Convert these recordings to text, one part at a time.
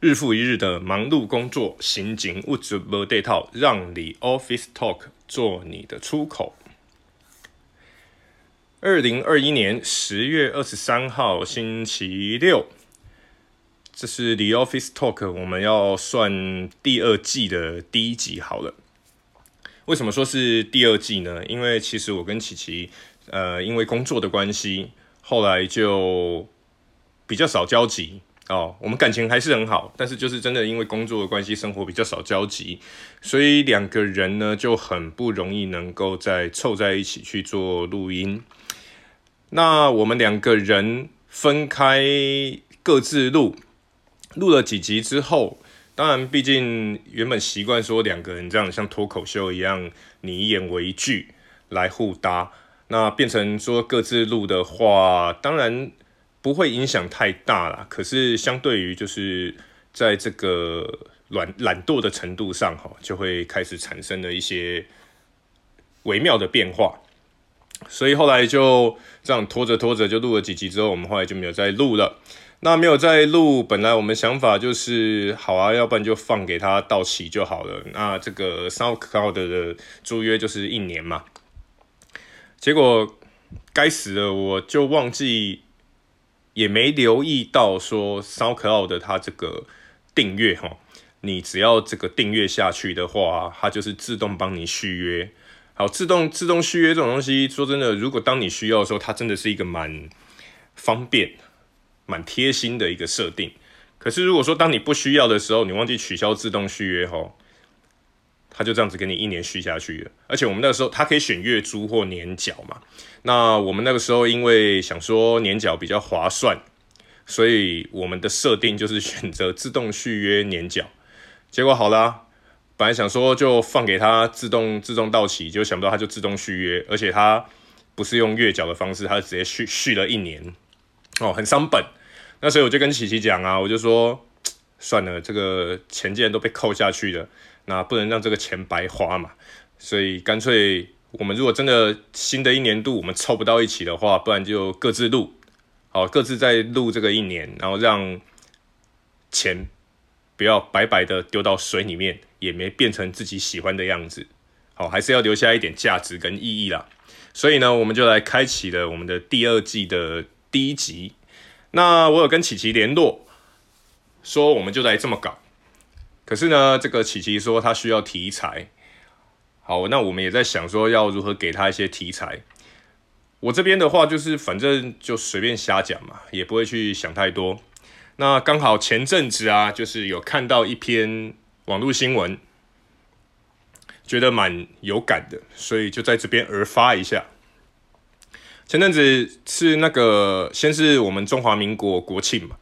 日复一日的忙碌工作，刑警物质无地套，让你 Office Talk 做你的出口。二零二一年十月二十三号星期六，这是 The Office Talk，我们要算第二季的第一集好了。为什么说是第二季呢？因为其实我跟琪琪，呃，因为工作的关系，后来就比较少交集。哦，我们感情还是很好，但是就是真的因为工作的关系，生活比较少交集，所以两个人呢就很不容易能够再凑在一起去做录音。那我们两个人分开各自录，录了几集之后，当然毕竟原本习惯说两个人这样像脱口秀一样，你一言我一句来互搭，那变成说各自录的话，当然。不会影响太大啦，可是相对于就是在这个懒懒惰的程度上，哈，就会开始产生了一些微妙的变化。所以后来就这样拖着拖着，就录了几集之后，我们后来就没有再录了。那没有再录，本来我们想法就是好啊，要不然就放给他到期就好了。那这个 SoundCloud 的租约就是一年嘛。结果该死的，我就忘记。也没留意到说 SoundCloud 它这个订阅哈，你只要这个订阅下去的话，它就是自动帮你续约。好，自动自动续约这种东西，说真的，如果当你需要的时候，它真的是一个蛮方便、蛮贴心的一个设定。可是如果说当你不需要的时候，你忘记取消自动续约哈。他就这样子给你一年续下去了，而且我们那个时候他可以选月租或年缴嘛。那我们那个时候因为想说年缴比较划算，所以我们的设定就是选择自动续约年缴。结果好啦，本来想说就放给他自动自动到期，就想不到他就自动续约，而且他不是用月缴的方式，他直接续续了一年，哦，很伤本。那所以我就跟琪琪讲啊，我就说算了，这个钱既然都被扣下去了。那不能让这个钱白花嘛，所以干脆我们如果真的新的一年度我们凑不到一起的话，不然就各自录，好，各自再录这个一年，然后让钱不要白白的丢到水里面，也没变成自己喜欢的样子，好，还是要留下一点价值跟意义啦。所以呢，我们就来开启了我们的第二季的第一集。那我有跟琪琪联络，说我们就来这么搞。可是呢，这个琪琪说他需要题材，好，那我们也在想说要如何给他一些题材。我这边的话就是反正就随便瞎讲嘛，也不会去想太多。那刚好前阵子啊，就是有看到一篇网络新闻，觉得蛮有感的，所以就在这边而发一下。前阵子是那个先是我们中华民国国庆嘛。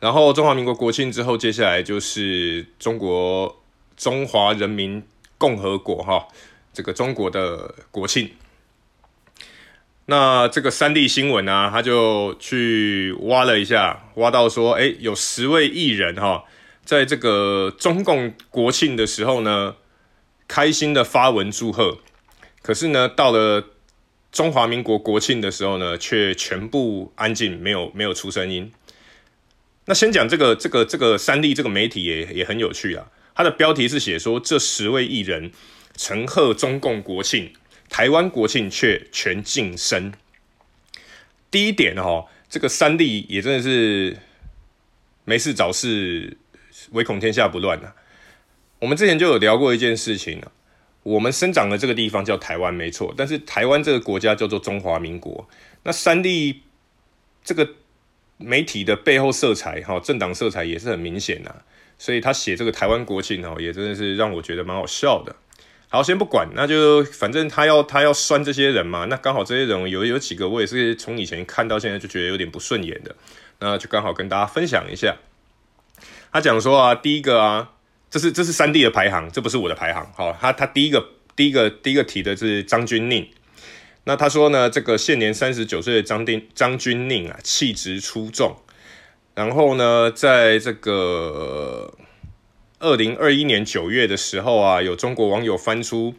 然后中华民国国庆之后，接下来就是中国中华人民共和国哈，这个中国的国庆。那这个三立新闻啊，他就去挖了一下，挖到说，哎，有十位艺人哈，在这个中共国庆的时候呢，开心的发文祝贺。可是呢，到了中华民国国庆的时候呢，却全部安静，没有没有出声音。那先讲这个这个这个三立这个媒体也也很有趣啊，它的标题是写说，这十位艺人陈贺中共国庆，台湾国庆却全晋升。第一点哦，这个三立也真的是没事找事，唯恐天下不乱啊。我们之前就有聊过一件事情啊，我们生长的这个地方叫台湾没错，但是台湾这个国家叫做中华民国，那三立这个。媒体的背后色彩，哈，政党色彩也是很明显呐，所以他写这个台湾国庆，哈，也真的是让我觉得蛮好笑的。好，先不管，那就反正他要他要酸这些人嘛，那刚好这些人有有几个我也是从以前看到现在就觉得有点不顺眼的，那就刚好跟大家分享一下。他讲说啊，第一个啊，这是这是三 D 的排行，这不是我的排行，好，他他第一个第一个第一个提的是张钧甯。那他说呢，这个现年三十九岁的张定张钧甯啊，气质出众。然后呢，在这个二零二一年九月的时候啊，有中国网友翻出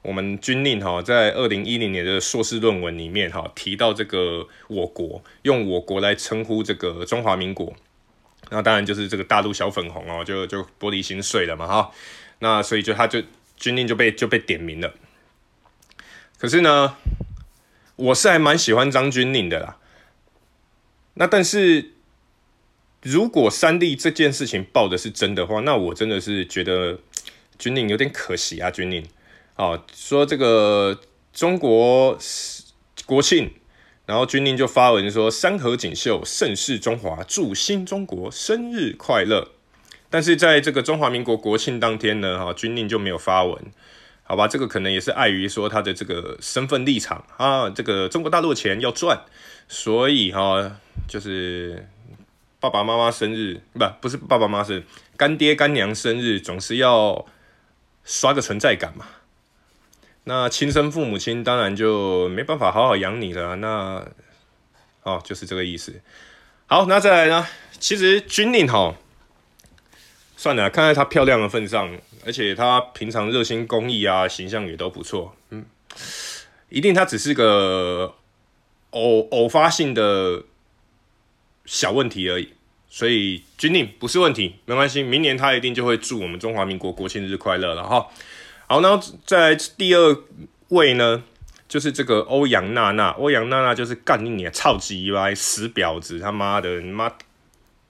我们军令哈，在二零一零年的硕士论文里面哈，提到这个我国，用我国来称呼这个中华民国。那当然就是这个大陆小粉红哦，就就玻璃心碎了嘛哈。那所以就他就军令就被就被点名了。可是呢，我是还蛮喜欢张军令的啦。那但是如果三立这件事情报的是真的话，那我真的是觉得军令有点可惜啊，军令。哦，说这个中国国庆，然后军令就发文说“山河锦绣，盛世中华，祝新中国生日快乐”。但是在这个中华民国国庆当天呢，哈，军令就没有发文，好吧？这个可能也是碍于说他的这个身份立场啊，这个中国大陆钱要赚，所以哈，就是爸爸妈妈生日，不，不是爸爸妈妈生日，干爹干娘生日，总是要刷个存在感嘛。那亲生父母亲当然就没办法好好养你了，那哦就是这个意思。好，那再来呢？其实军令哈，算了，看在她漂亮的份上，而且他平常热心公益啊，形象也都不错，嗯，一定他只是个偶偶发性的小问题而已，所以军令不是问题，没关系，明年他一定就会祝我们中华民国国庆日快乐了哈。好，那在第二位呢，就是这个欧阳娜娜。欧阳娜娜就是干你你超级歪死婊子，他妈的，你妈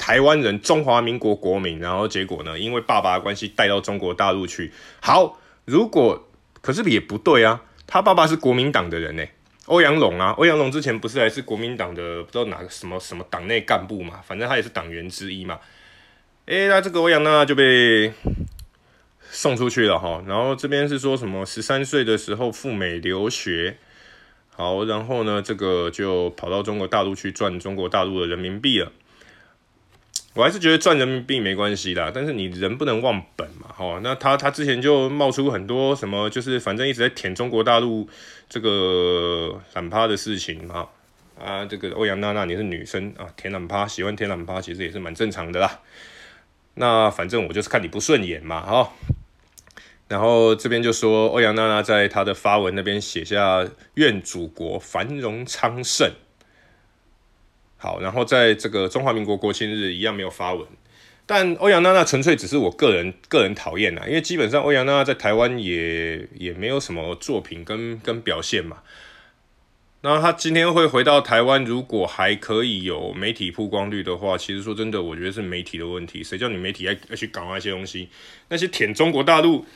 台湾人，中华民国国民，然后结果呢，因为爸爸的关系带到中国大陆去。好，如果可是也不对啊，他爸爸是国民党的人呢，欧阳龙啊，欧阳龙之前不是还是国民党的不知道哪个什么什么党内干部嘛，反正他也是党员之一嘛。诶，那这个欧阳娜娜就被。送出去了哈，然后这边是说什么十三岁的时候赴美留学，好，然后呢，这个就跑到中国大陆去赚中国大陆的人民币了。我还是觉得赚人民币没关系啦，但是你人不能忘本嘛，哈。那他他之前就冒出很多什么，就是反正一直在舔中国大陆这个懒趴的事情嘛，啊，这个欧阳娜娜你是女生啊，舔懒趴喜欢舔懒趴，其实也是蛮正常的啦。那反正我就是看你不顺眼嘛，哈。然后这边就说欧阳娜娜在她的发文那边写下愿祖国繁荣昌盛。好，然后在这个中华民国国庆日一样没有发文，但欧阳娜娜纯粹只是我个人个人讨厌啦，因为基本上欧阳娜娜在台湾也也没有什么作品跟跟表现嘛。那他今天会回到台湾，如果还可以有媒体曝光率的话，其实说真的，我觉得是媒体的问题。谁叫你媒体要要去搞那些东西？那些舔中国大陆。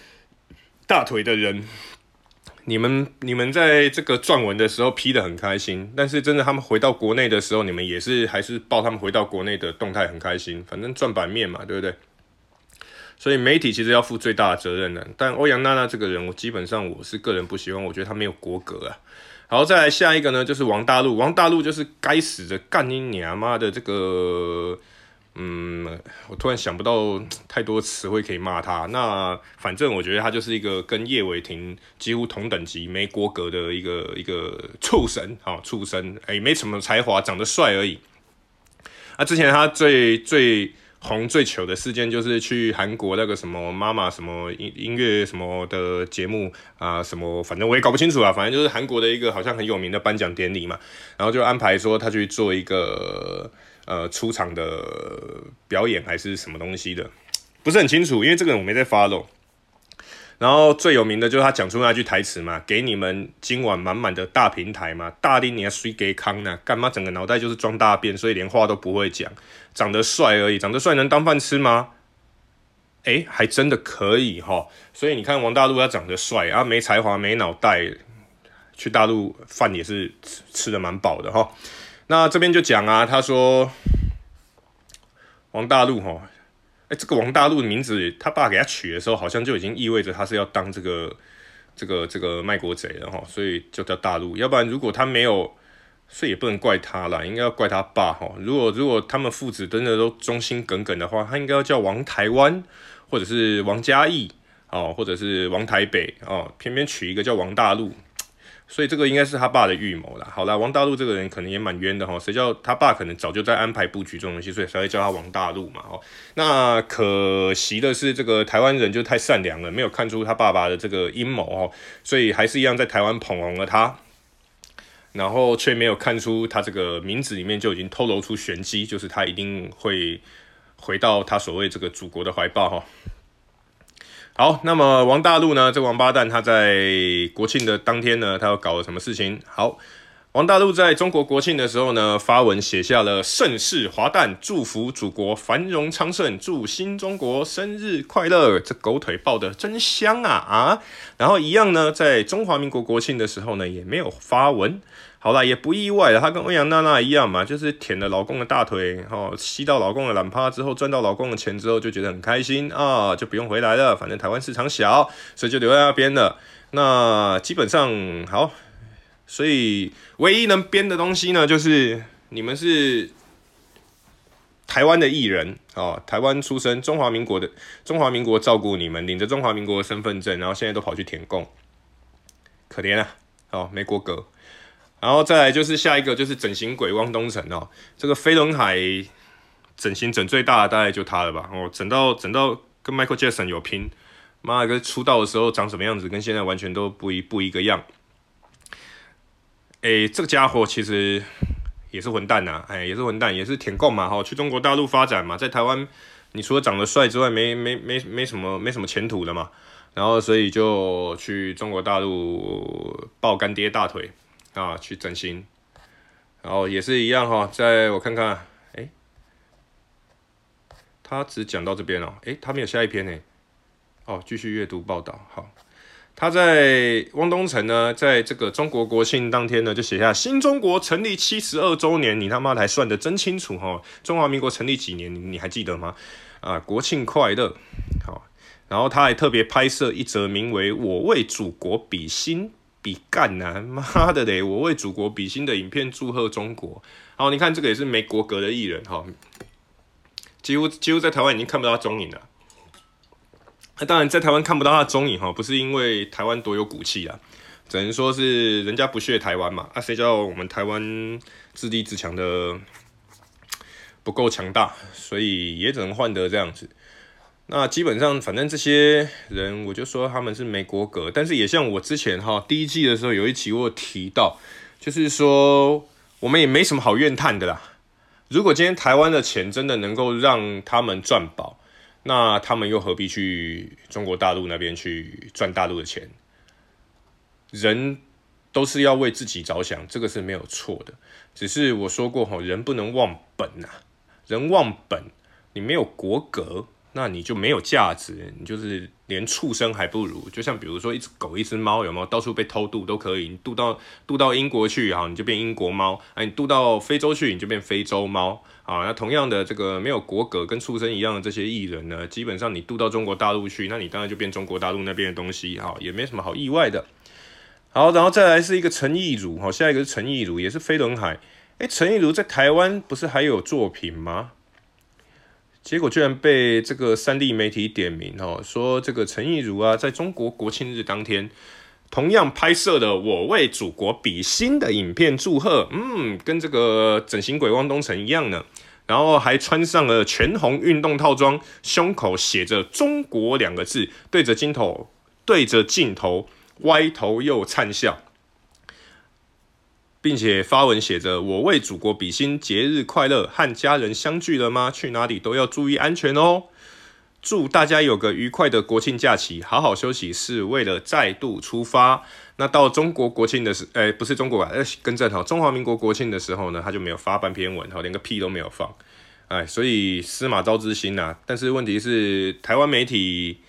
大腿的人，你们你们在这个撰文的时候批得很开心，但是真的他们回到国内的时候，你们也是还是报他们回到国内的动态很开心，反正赚版面嘛，对不对？所以媒体其实要负最大的责任的。但欧阳娜娜这个人，我基本上我是个人不喜欢，我觉得她没有国格啊。好，再来下一个呢，就是王大陆，王大陆就是该死的干你娘妈的这个。嗯，我突然想不到太多词汇可以骂他。那反正我觉得他就是一个跟叶伟霆几乎同等级、没国格的一个一个畜生啊，畜生！哎、没什么才华，长得帅而已。啊，之前他最最红、最糗的事件就是去韩国那个什么妈妈什么音音乐什么的节目啊，什么反正我也搞不清楚啊，反正就是韩国的一个好像很有名的颁奖典礼嘛，然后就安排说他去做一个。呃，出场的表演还是什么东西的，不是很清楚，因为这个我没在 follow。然后最有名的就是他讲出那句台词嘛，给你们今晚满满的大平台嘛，大丁你还睡给康呢？干嘛整个脑袋就是装大便，所以连话都不会讲，长得帅而已，长得帅能当饭吃吗？哎，还真的可以哈。所以你看王大陆他长得帅啊，没才华没脑袋，去大陆饭也是吃吃得蛮饱的哈。那这边就讲啊，他说王大陆哈，哎，这个王大陆的名字，他爸给他取的时候，好像就已经意味着他是要当这个这个这个卖国贼了哈，所以就叫大陆。要不然如果他没有，所以也不能怪他啦，应该要怪他爸哈。如果如果他们父子真的都忠心耿耿的话，他应该要叫王台湾，或者是王嘉义哦，或者是王台北哦，偏偏取一个叫王大陆。所以这个应该是他爸的预谋啦。好啦，王大陆这个人可能也蛮冤的哈，谁叫他爸可能早就在安排布局这种东西，所以才会叫他王大陆嘛。哦，那可惜的是，这个台湾人就太善良了，没有看出他爸爸的这个阴谋哦，所以还是一样在台湾捧红了他，然后却没有看出他这个名字里面就已经透露出玄机，就是他一定会回到他所谓这个祖国的怀抱哈。好，那么王大陆呢，这个王八蛋他在国庆的当天呢，他又搞了什么事情？好。王大陆在中国国庆的时候呢，发文写下了“盛世华诞，祝福祖国繁荣昌盛，祝新中国生日快乐”。这狗腿抱得真香啊啊！然后一样呢，在中华民国国庆的时候呢，也没有发文。好啦，也不意外了，她跟欧阳娜娜一样嘛，就是舔了老公的大腿，哦，吸到老公的懒趴之后，赚到老公的钱之后，就觉得很开心啊，就不用回来了，反正台湾市场小，所以就留在那边了。那基本上好。所以，唯一能编的东西呢，就是你们是台湾的艺人哦，台湾出生，中华民国的，中华民国照顾你们，领着中华民国的身份证，然后现在都跑去舔共，可怜啊，哦，没过格。然后再来就是下一个，就是整形鬼汪东城哦，这个飞轮海整形整最大的大概就他了吧，哦，整到整到跟 Michael Jackson 有拼，妈的，出道的时候长什么样子，跟现在完全都不一不一个样。哎、这个家伙其实也是混蛋呐、哎，也是混蛋，也是舔共嘛！哈，去中国大陆发展嘛，在台湾，你除了长得帅之外，没没没没什么没什么前途的嘛。然后，所以就去中国大陆抱干爹大腿啊，去整形。然后也是一样哈，在我看看，哎、他只讲到这边哦，哎、他没有下一篇呢。哦，继续阅读报道，好。他在汪东城呢，在这个中国国庆当天呢，就写下新中国成立七十二周年，你他妈还算得真清楚哈！中华民国成立几年，你你还记得吗？啊，国庆快乐！好，然后他还特别拍摄一则名为“我为祖国比心比干呐”，妈的嘞，我为祖国比心的影片，祝贺中国。好，你看这个也是没国格的艺人哈，几乎几乎在台湾已经看不到他踪影了。那当然，在台湾看不到他的踪影哈，不是因为台湾多有骨气啊，只能说是人家不屑台湾嘛。啊，谁叫我们台湾自立自强的不够强大，所以也只能换得这样子。那基本上，反正这些人，我就说他们是没国格。但是也像我之前哈第一季的时候有一期我有提到，就是说我们也没什么好怨叹的啦。如果今天台湾的钱真的能够让他们赚饱。那他们又何必去中国大陆那边去赚大陆的钱？人都是要为自己着想，这个是没有错的。只是我说过哈，人不能忘本呐，人忘本，你没有国格。那你就没有价值，你就是连畜生还不如。就像比如说一只狗、一只猫，有没有到处被偷渡都可以？你渡到渡到英国去好，你就变英国猫；哎，你渡到非洲去，你就变非洲猫。啊，那同样的这个没有国格、跟畜生一样的这些艺人呢，基本上你渡到中国大陆去，那你当然就变中国大陆那边的东西啊，也没什么好意外的。好，然后再来是一个陈亦儒，好，下一个是陈亦儒，也是飞轮海。哎，陈亦儒在台湾不是还有作品吗？结果居然被这个三立媒体点名哦，说这个陈亦儒啊，在中国国庆日当天，同样拍摄了“我为祖国比心”的影片祝贺，嗯，跟这个整形鬼汪东城一样呢。然后还穿上了全红运动套装，胸口写着“中国”两个字，对着镜头，对着镜头歪头又灿笑。并且发文写着：“我为祖国比心，节日快乐！和家人相聚了吗？去哪里都要注意安全哦！祝大家有个愉快的国庆假期，好好休息，是为了再度出发。那到中国国庆的时，哎，不是中国吧？哎，更正哈，中华民国国庆的时候呢，他就没有发半篇文，哈，连个屁都没有放，哎，所以司马昭之心呐。但是问题是，台湾媒体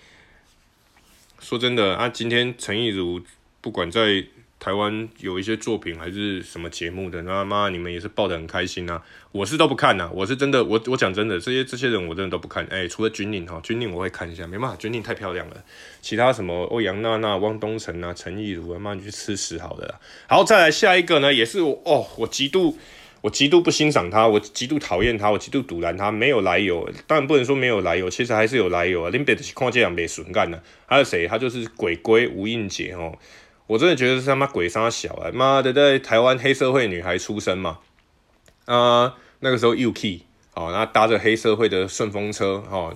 说真的啊，今天陈亦儒不管在。台湾有一些作品还是什么节目的，那妈你们也是报得很开心啊！我是都不看呐、啊，我是真的，我我讲真的，这些这些人我真的都不看。哎、除了军令哈，军令我会看一下，没办法，军令太漂亮了。其他什么欧阳娜娜、汪东城啊、陈亦儒啊，妈你去吃屎好了。好，再来下一个呢，也是我哦，我极度我极度不欣赏他，我极度讨厌他，我极度堵拦他，没有来由。当然不能说没有来由，其实还是有来由啊。林北的况这样被损干了，还有谁？他就是鬼鬼吴映洁哦。我真的觉得是他妈鬼杀小啊！妈的，在台湾黑社会女孩出身嘛，啊、那个时候 UK 好，然后搭着黑社会的顺风车，哈，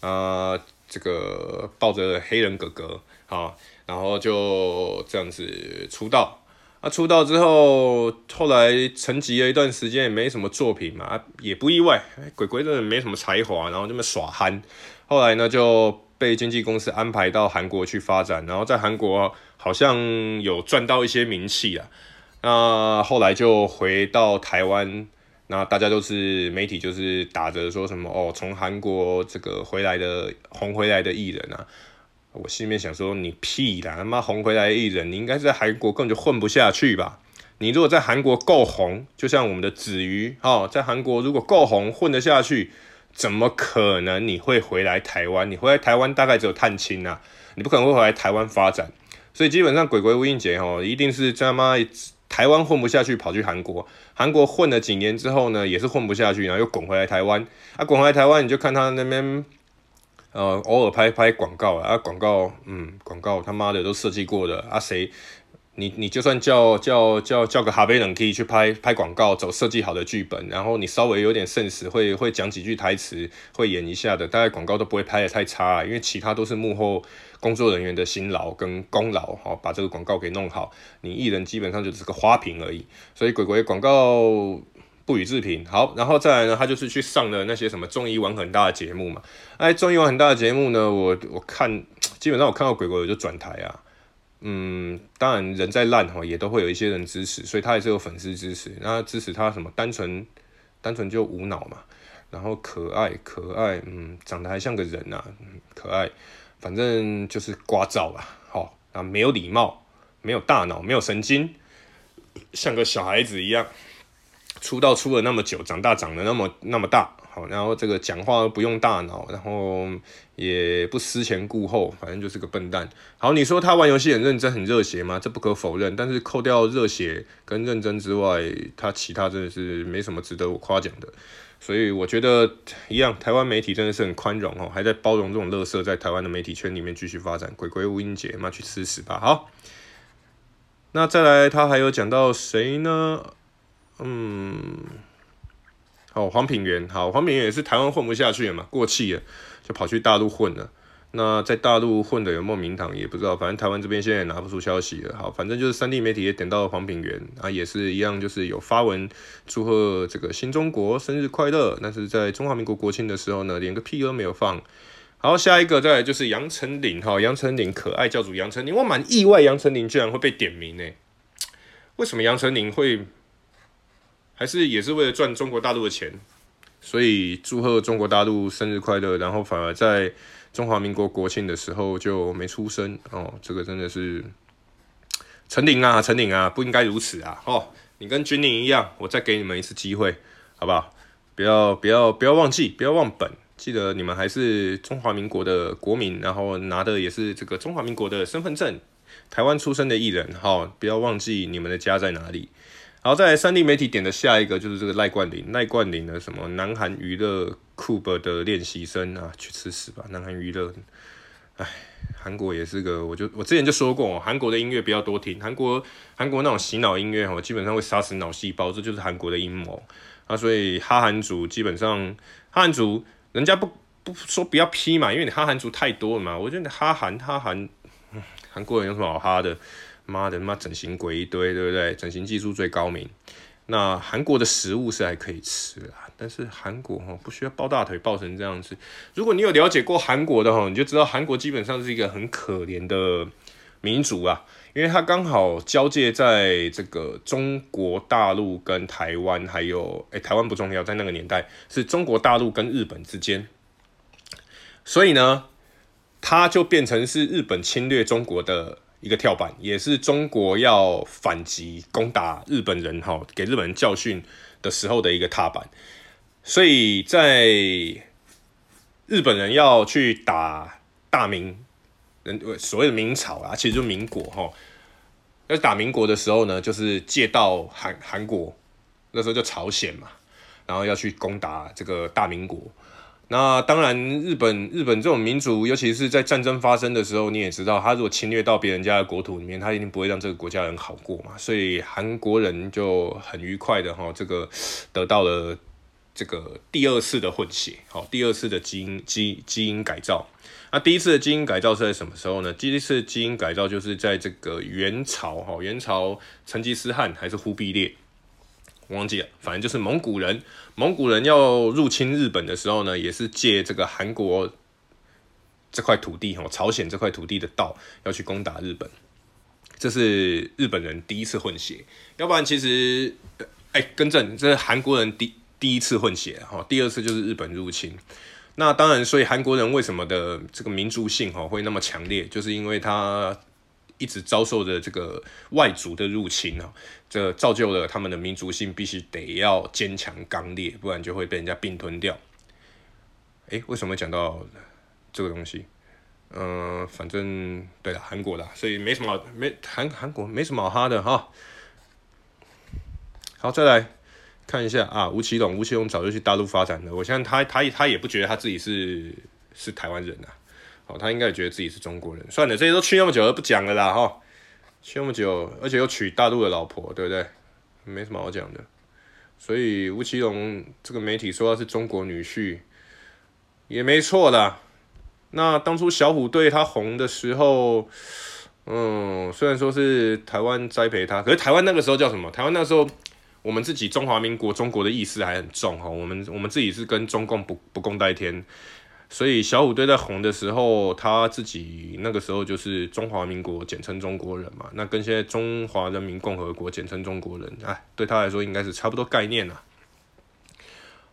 啊，这个抱着黑人哥哥，好，然后就这样子出道，啊，出道之后，后来沉寂了一段时间，也没什么作品嘛，也不意外。鬼鬼真的没什么才华，然后这么耍憨。后来呢，就被经纪公司安排到韩国去发展，然后在韩国好像有赚到一些名气啊。那后来就回到台湾，那大家都是媒体，就是打着说什么哦，从韩国这个回来的红回来的艺人啊。我心里面想说，你屁啦！他妈红回来艺人，你应该是在韩国根本就混不下去吧？你如果在韩国够红，就像我们的子瑜哦，在韩国如果够红，混得下去，怎么可能你会回来台湾？你回来台湾大概只有探亲啊，你不可能会回来台湾发展。所以基本上鬼鬼吴映洁哦，一定是在他妈台湾混不下去，跑去韩国。韩国混了几年之后呢，也是混不下去，然后又滚回来台湾。啊，滚回来台湾，你就看他那边。呃，偶尔拍拍广告啊，广告，嗯，广告他妈的都设计过的啊，谁，你你就算叫叫叫叫个哈贝冷 key 去拍拍广告，走设计好的剧本，然后你稍微有点 sense，会会讲几句台词，会演一下的，大概广告都不会拍得太差，因为其他都是幕后工作人员的辛劳跟功劳，哈，把这个广告给弄好，你艺人基本上就是个花瓶而已，所以鬼鬼广告。不予置评。好，然后再来呢，他就是去上了那些什么综艺玩很大的节目嘛。哎，综艺玩很大的节目呢，我我看基本上我看到鬼鬼我就转台啊。嗯，当然人再烂哈，也都会有一些人支持，所以他也是有粉丝支持。那支持他什么？单纯单纯就无脑嘛。然后可爱可爱，嗯，长得还像个人呐、啊，可爱。反正就是聒噪吧。好，啊，没有礼貌，没有大脑，没有神经，像个小孩子一样。出道出了那么久，长大长得那么那么大，好，然后这个讲话不用大脑，然后也不思前顾后，反正就是个笨蛋。好，你说他玩游戏很认真很热血吗？这不可否认，但是扣掉热血跟认真之外，他其他真的是没什么值得我夸奖的。所以我觉得一样，台湾媒体真的是很宽容哦，还在包容这种乐色在台湾的媒体圈里面继续发展。鬼鬼吴英杰，妈去吃屎吧！好，那再来，他还有讲到谁呢？嗯，哦，黄品源，好，黄品源也是台湾混不下去了嘛，过气了，就跑去大陆混了。那在大陆混的有没有名堂也不知道，反正台湾这边现在也拿不出消息了。好，反正就是三 D 媒体也点到了黄品源啊，也是一样，就是有发文祝贺这个新中国生日快乐。但是在中华民国国庆的时候呢，连个屁都没有放。好，下一个再来就是杨丞琳，哈，杨丞琳可爱教主杨丞琳，我蛮意外杨丞琳居然会被点名呢？为什么杨丞琳会？还是也是为了赚中国大陆的钱，所以祝贺中国大陆生日快乐，然后反而在中华民国国庆的时候就没出声哦，这个真的是陈琳啊，陈琳啊，不应该如此啊！哦，你跟军令一样，我再给你们一次机会，好不好？不要不要不要忘记，不要忘本，记得你们还是中华民国的国民，然后拿的也是这个中华民国的身份证，台湾出生的艺人，哈、不要忘记你们的家在哪里。好，再来三立媒体点的下一个就是这个赖冠霖，赖冠霖的什么南韩娱乐 c u b 的练习生啊，去吃屎吧！南韩娱乐，哎，韩国也是个，我就我之前就说过，韩国的音乐不要多听，韩国韩国那种洗脑音乐哦，基本上会杀死脑细胞，这就是韩国的阴谋啊。所以哈韩族基本上哈韩族，人家不不说不要批嘛，因为你哈韩族太多了嘛。我觉得哈韩哈韩，韩国人有什么好哈的？妈的，妈整形鬼一堆，对不对？整形技术最高明。那韩国的食物是还可以吃啊，但是韩国哈不需要抱大腿抱成这样子。如果你有了解过韩国的哈，你就知道韩国基本上是一个很可怜的民族啊，因为它刚好交界在这个中国大陆跟台湾，还有诶，台湾不重要，在那个年代是中国大陆跟日本之间，所以呢，它就变成是日本侵略中国的。一个跳板，也是中国要反击攻打日本人哈，给日本人教训的时候的一个踏板。所以在日本人要去打大明，所谓的明朝啊，其实就是民国哈。要打民国的时候呢，就是借道韩韩国，那时候就朝鲜嘛，然后要去攻打这个大明国。那当然，日本日本这种民族，尤其是在战争发生的时候，你也知道，他如果侵略到别人家的国土里面，他一定不会让这个国家人好过嘛。所以韩国人就很愉快的哈，这个得到了这个第二次的混血，好，第二次的基因基基因改造。那第一次的基因改造是在什么时候呢？第一次基因改造就是在这个元朝，哈，元朝成吉思汗还是忽必烈，忘记了，反正就是蒙古人。蒙古人要入侵日本的时候呢，也是借这个韩国这块土地，哈，朝鲜这块土地的道要去攻打日本。这是日本人第一次混血，要不然其实，哎、更正，这是韩国人第第一次混血，哈，第二次就是日本入侵。那当然，所以韩国人为什么的这个民族性哈会那么强烈，就是因为他一直遭受着这个外族的入侵啊，这造就了他们的民族性必须得要坚强刚烈，不然就会被人家并吞掉。哎，为什么讲到这个东西？嗯、反正对了，韩国的，所以没什么没韩韩国没什么好哈的哈。好，再来。看一下啊，吴奇隆，吴奇隆早就去大陆发展了。我相信他，他他也不觉得他自己是是台湾人、啊。好，他应该也觉得自己是中国人。算了，这些都去那么久了，不讲了啦哈。去那么久，而且又娶大陆的老婆，对不对？没什么好讲的。所以吴奇隆这个媒体说他是中国女婿，也没错啦。那当初小虎队他红的时候，嗯，虽然说是台湾栽培他，可是台湾那个时候叫什么？台湾那时候。我们自己中华民国中国的意识还很重哈，我们我们自己是跟中共不不共戴天，所以小虎队在红的时候，他自己那个时候就是中华民国简称中国人嘛，那跟现在中华人民共和国简称中国人，哎，对他来说应该是差不多概念啦。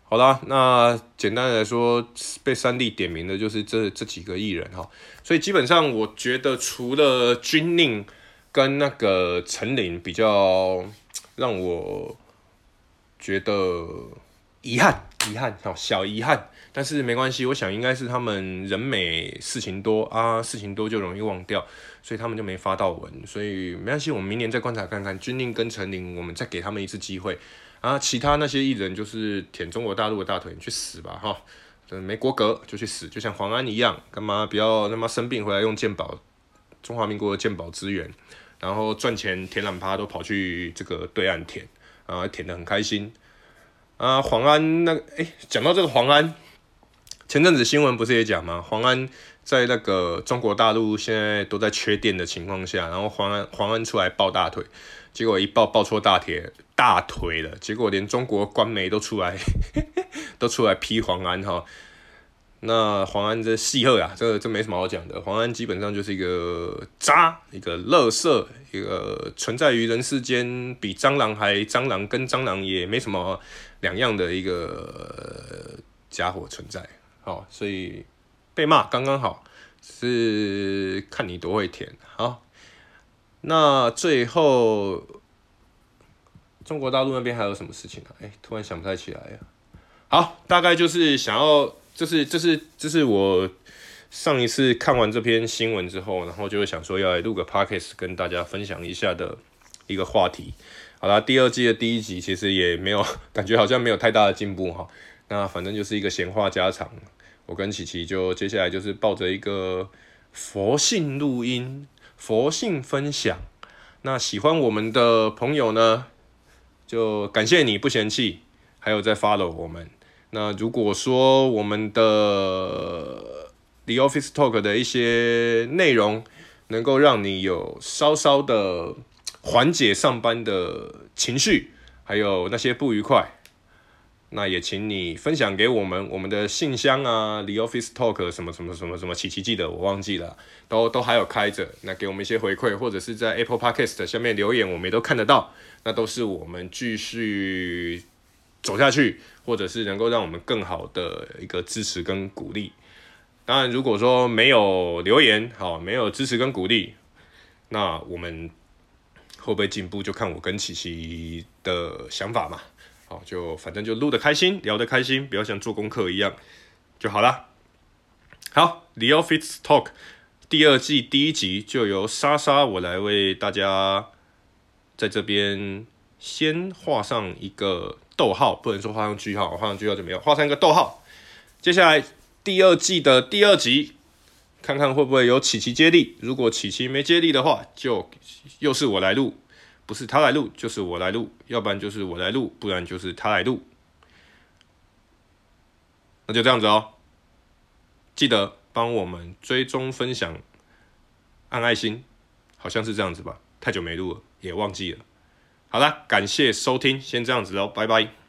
好啦，那简单来说，被三弟点名的就是这这几个艺人哈，所以基本上我觉得除了军令跟那个陈琳比较让我。觉得遗憾，遗憾，哦小遗憾，但是没关系。我想应该是他们人美事情多啊，事情多就容易忘掉，所以他们就没发到文。所以没关系，我们明年再观察看看。军令跟陈琳，我们再给他们一次机会啊。其他那些艺人就是舔中国大陆的大腿，你去死吧哈！没国格就去死，就像黄安一样，干嘛不要他妈生病回来用鉴宝，中华民国的鉴宝资源，然后赚钱舔懒趴都跑去这个对岸舔。啊，舔得很开心啊！黄安那个，哎，讲到这个黄安，前阵子新闻不是也讲吗？黄安在那个中国大陆现在都在缺电的情况下，然后黄安黄安出来抱大腿，结果一抱抱错大腿大腿了，结果连中国官媒都出来 都出来批黄安哈。那黄安这戏贺啊，这这没什么好讲的。黄安基本上就是一个渣，一个垃圾，一个存在于人世间比蟑螂还蟑螂，跟蟑螂也没什么两样的一个家伙存在。好，所以被骂刚刚好，是看你多会舔。好，那最后中国大陆那边还有什么事情啊？哎，突然想不太起来呀。好，大概就是想要。就是这是这是我上一次看完这篇新闻之后，然后就会想说要来录个 podcast 跟大家分享一下的一个话题。好啦，第二季的第一集其实也没有 感觉好像没有太大的进步哈。那反正就是一个闲话家常，我跟琪琪就接下来就是抱着一个佛性录音、佛性分享。那喜欢我们的朋友呢，就感谢你不嫌弃，还有在 follow 我们。那如果说我们的 The Office Talk 的一些内容能够让你有稍稍的缓解上班的情绪，还有那些不愉快，那也请你分享给我们，我们的信箱啊，The Office Talk 什么什么什么什么，琪琪记得我忘记了，都都还有开着，那给我们一些回馈，或者是在 Apple Podcast 下面留言，我们也都看得到，那都是我们继续走下去。或者是能够让我们更好的一个支持跟鼓励。当然，如果说没有留言，好，没有支持跟鼓励，那我们会不会进步，就看我跟琪琪的想法嘛。好，就反正就录得开心，聊得开心，不要像做功课一样就好了。好，The Office Talk 第二季第一集就由莎莎我来为大家在这边先画上一个。逗号不能说画上句号，画上句号就没有，画上一个逗号。接下来第二季的第二集，看看会不会有琪琪接力。如果琪琪没接力的话，就又是我来录，不是他来录，就是我来录，要不然就是我来录，不然就是他来录。那就这样子哦，记得帮我们追踪分享，按爱心，好像是这样子吧？太久没录了，也忘记了。好啦，感谢收听，先这样子喽，拜拜。